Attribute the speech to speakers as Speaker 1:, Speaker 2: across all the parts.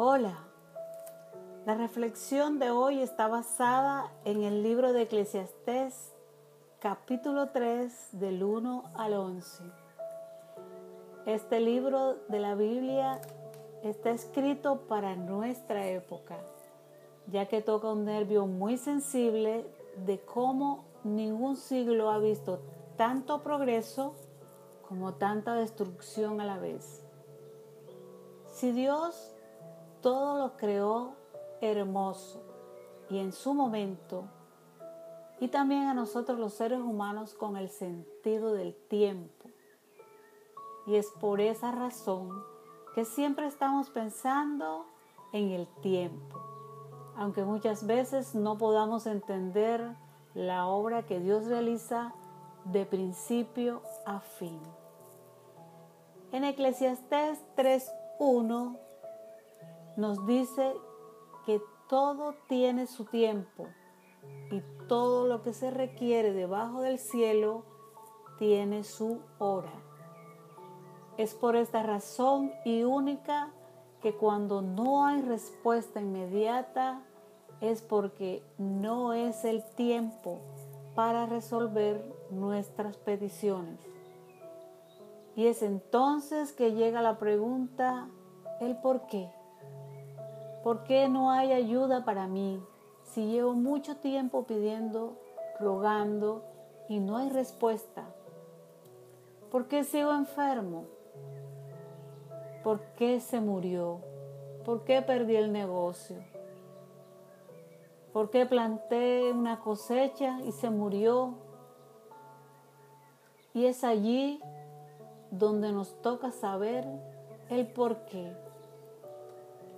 Speaker 1: Hola, la reflexión de hoy está basada en el libro de Eclesiastés, capítulo 3, del 1 al 11. Este libro de la Biblia está escrito para nuestra época, ya que toca un nervio muy sensible de cómo ningún siglo ha visto tanto progreso como tanta destrucción a la vez. Si Dios todo lo creó hermoso y en su momento, y también a nosotros los seres humanos con el sentido del tiempo. Y es por esa razón que siempre estamos pensando en el tiempo, aunque muchas veces no podamos entender la obra que Dios realiza de principio a fin. En Eclesiastés 3.1 nos dice que todo tiene su tiempo y todo lo que se requiere debajo del cielo tiene su hora. Es por esta razón y única que cuando no hay respuesta inmediata es porque no es el tiempo para resolver nuestras peticiones. Y es entonces que llega la pregunta, ¿el por qué? ¿Por qué no hay ayuda para mí si llevo mucho tiempo pidiendo, rogando y no hay respuesta? ¿Por qué sigo enfermo? ¿Por qué se murió? ¿Por qué perdí el negocio? ¿Por qué planté una cosecha y se murió? Y es allí donde nos toca saber el por qué.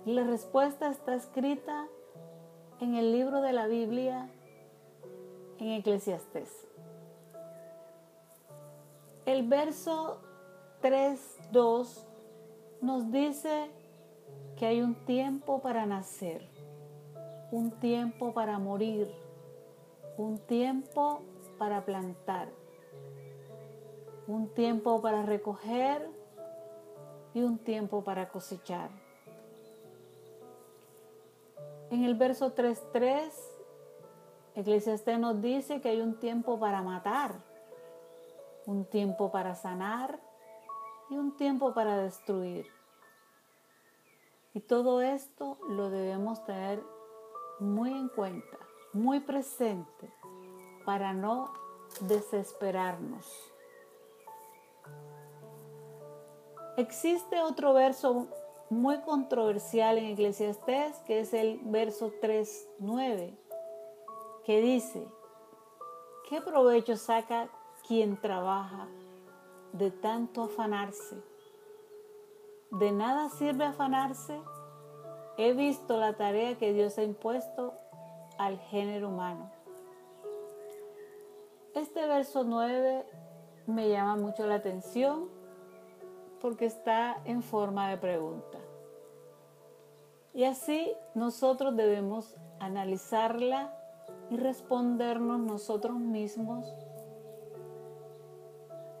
Speaker 1: La respuesta está escrita en el libro de la Biblia, en Eclesiastés. El verso 3.2 nos dice que hay un tiempo para nacer, un tiempo para morir, un tiempo para plantar, un tiempo para recoger y un tiempo para cosechar. En el verso 3.3, Eclesiastés nos dice que hay un tiempo para matar, un tiempo para sanar y un tiempo para destruir. Y todo esto lo debemos tener muy en cuenta, muy presente, para no desesperarnos. Existe otro verso muy controversial en Eclesiastés, que es el verso 3.9, que dice, ¿qué provecho saca quien trabaja de tanto afanarse? De nada sirve afanarse. He visto la tarea que Dios ha impuesto al género humano. Este verso 9 me llama mucho la atención porque está en forma de pregunta. Y así nosotros debemos analizarla y respondernos nosotros mismos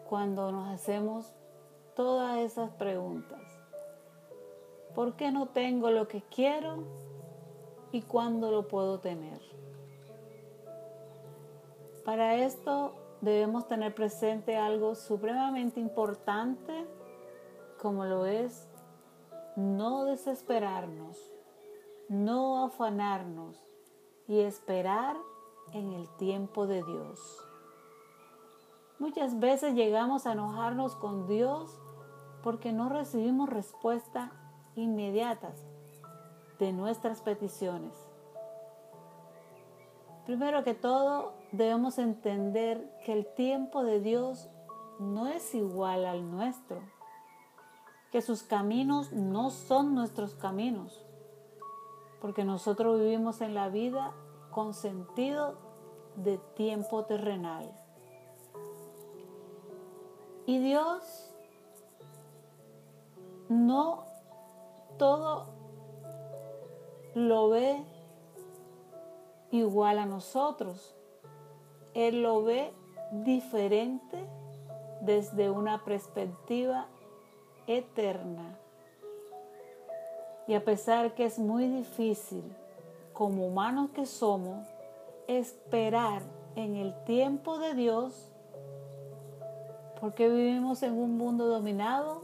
Speaker 1: cuando nos hacemos todas esas preguntas. ¿Por qué no tengo lo que quiero y cuándo lo puedo tener? Para esto debemos tener presente algo supremamente importante como lo es no desesperarnos, no afanarnos y esperar en el tiempo de Dios. Muchas veces llegamos a enojarnos con Dios porque no recibimos respuestas inmediatas de nuestras peticiones. Primero que todo, debemos entender que el tiempo de Dios no es igual al nuestro que sus caminos no son nuestros caminos, porque nosotros vivimos en la vida con sentido de tiempo terrenal. Y Dios no todo lo ve igual a nosotros. Él lo ve diferente desde una perspectiva eterna. Y a pesar que es muy difícil, como humanos que somos, esperar en el tiempo de Dios, porque vivimos en un mundo dominado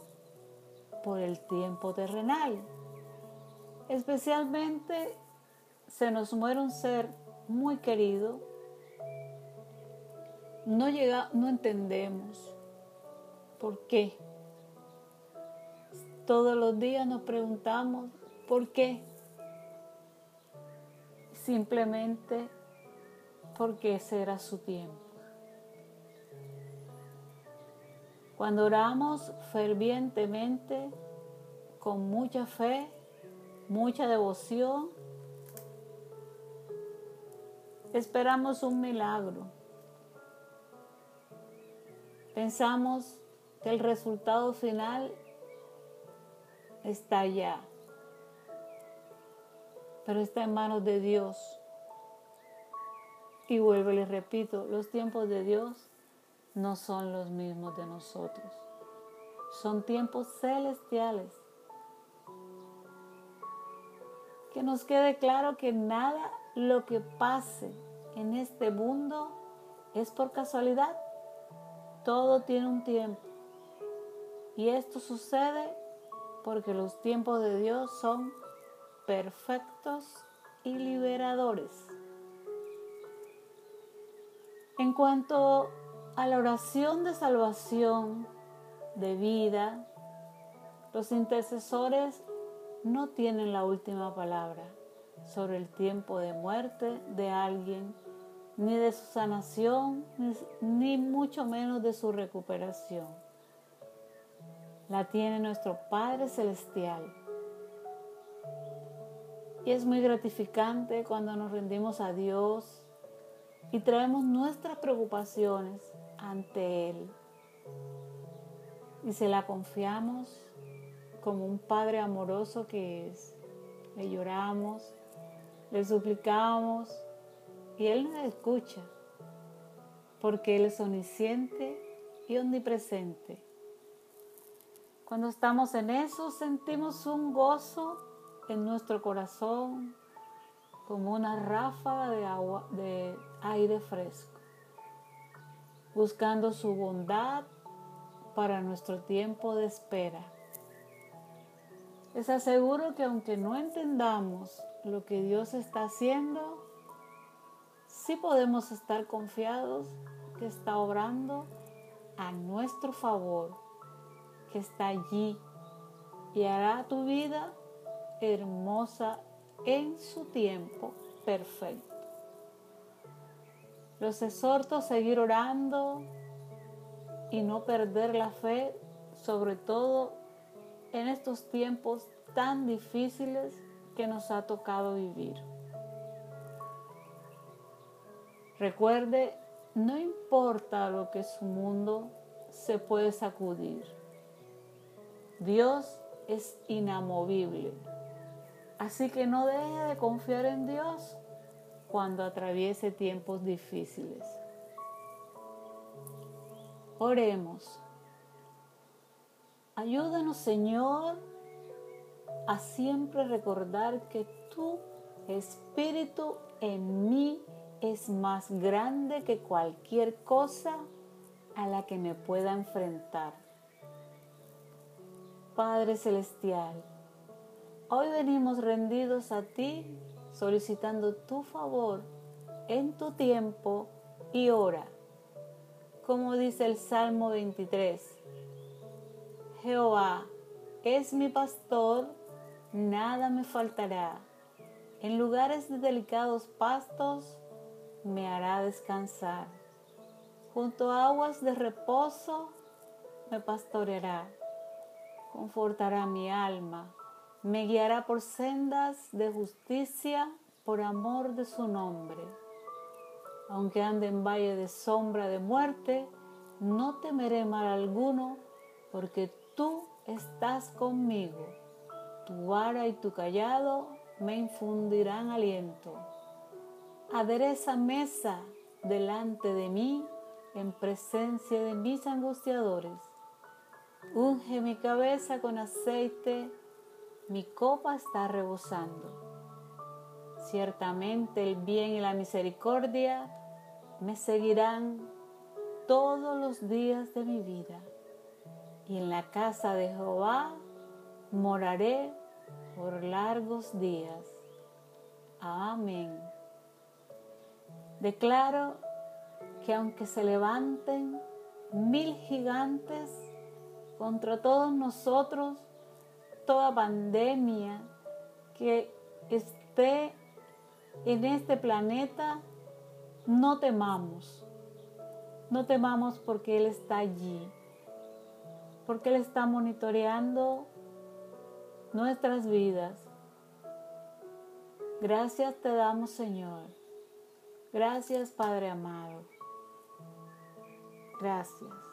Speaker 1: por el tiempo terrenal. Especialmente se nos muere un ser muy querido, no llega, no entendemos por qué. Todos los días nos preguntamos por qué. Simplemente porque será su tiempo. Cuando oramos fervientemente, con mucha fe, mucha devoción, esperamos un milagro. Pensamos que el resultado final está allá, pero está en manos de Dios. Y vuelvo les repito, los tiempos de Dios no son los mismos de nosotros. Son tiempos celestiales. Que nos quede claro que nada lo que pase en este mundo es por casualidad. Todo tiene un tiempo. Y esto sucede porque los tiempos de Dios son perfectos y liberadores. En cuanto a la oración de salvación, de vida, los intercesores no tienen la última palabra sobre el tiempo de muerte de alguien, ni de su sanación, ni, mucho menos de su recuperación. La tiene nuestro Padre Celestial. Y es muy gratificante cuando nos rendimos a Dios y traemos nuestras preocupaciones ante Él. Y se la confiamos como un Padre amoroso que es. Le lloramos, le suplicamos y Él nos escucha, porque Él es omnisciente y omnipresente. Cuando estamos en eso sentimos un gozo en nuestro corazón como una ráfaga de aire fresco buscando su bondad para nuestro tiempo de espera. Les aseguro que aunque no entendamos lo que Dios está haciendo, sí podemos estar confiados que está obrando a nuestro favor, que está allí y hará tu vida hermosa en su tiempo perfecto. Los exhorto a seguir orando y no perder la fe, sobre todo en estos tiempos tan difíciles que nos ha tocado vivir. Recuerde, no importa lo que su mundo se puede sacudir. Dios es inamovible. Así que no deje de confiar en Dios cuando atraviese tiempos difíciles. Oremos. Ayúdanos, Señor, a siempre recordar que tu espíritu en mí es más grande que cualquier cosa a la que me pueda enfrentar. Padre Celestial, hoy venimos rendidos a ti solicitando tu favor en tu tiempo y hora. Como dice el Salmo 23, Jehová es mi pastor, nada me faltará. En lugares de delicados pastos me hará descansar. Junto a aguas de reposo me pastoreará. Confortará mi alma me guiará por sendas de justicia por amor de su nombre. Aunque ande en valle de sombra de muerte, no temeré mal alguno, porque tú estás conmigo. Tu vara y tu callado me infundirán aliento. Adereza mesa delante de mí en presencia de mis angustiadores. Unge mi cabeza con aceite mi copa está rebosando. Ciertamente el bien y la misericordia me seguirán todos los días de mi vida, y en la casa de Jehová moraré por largos días. Amén. Declaro que aunque se levanten mil gigantes contra todos nosotros, toda pandemia que esté en este planeta, no temamos. No temamos porque Él está allí, porque Él está monitoreando nuestras vidas. Gracias te damos, Señor. Gracias, Padre amado. Gracias.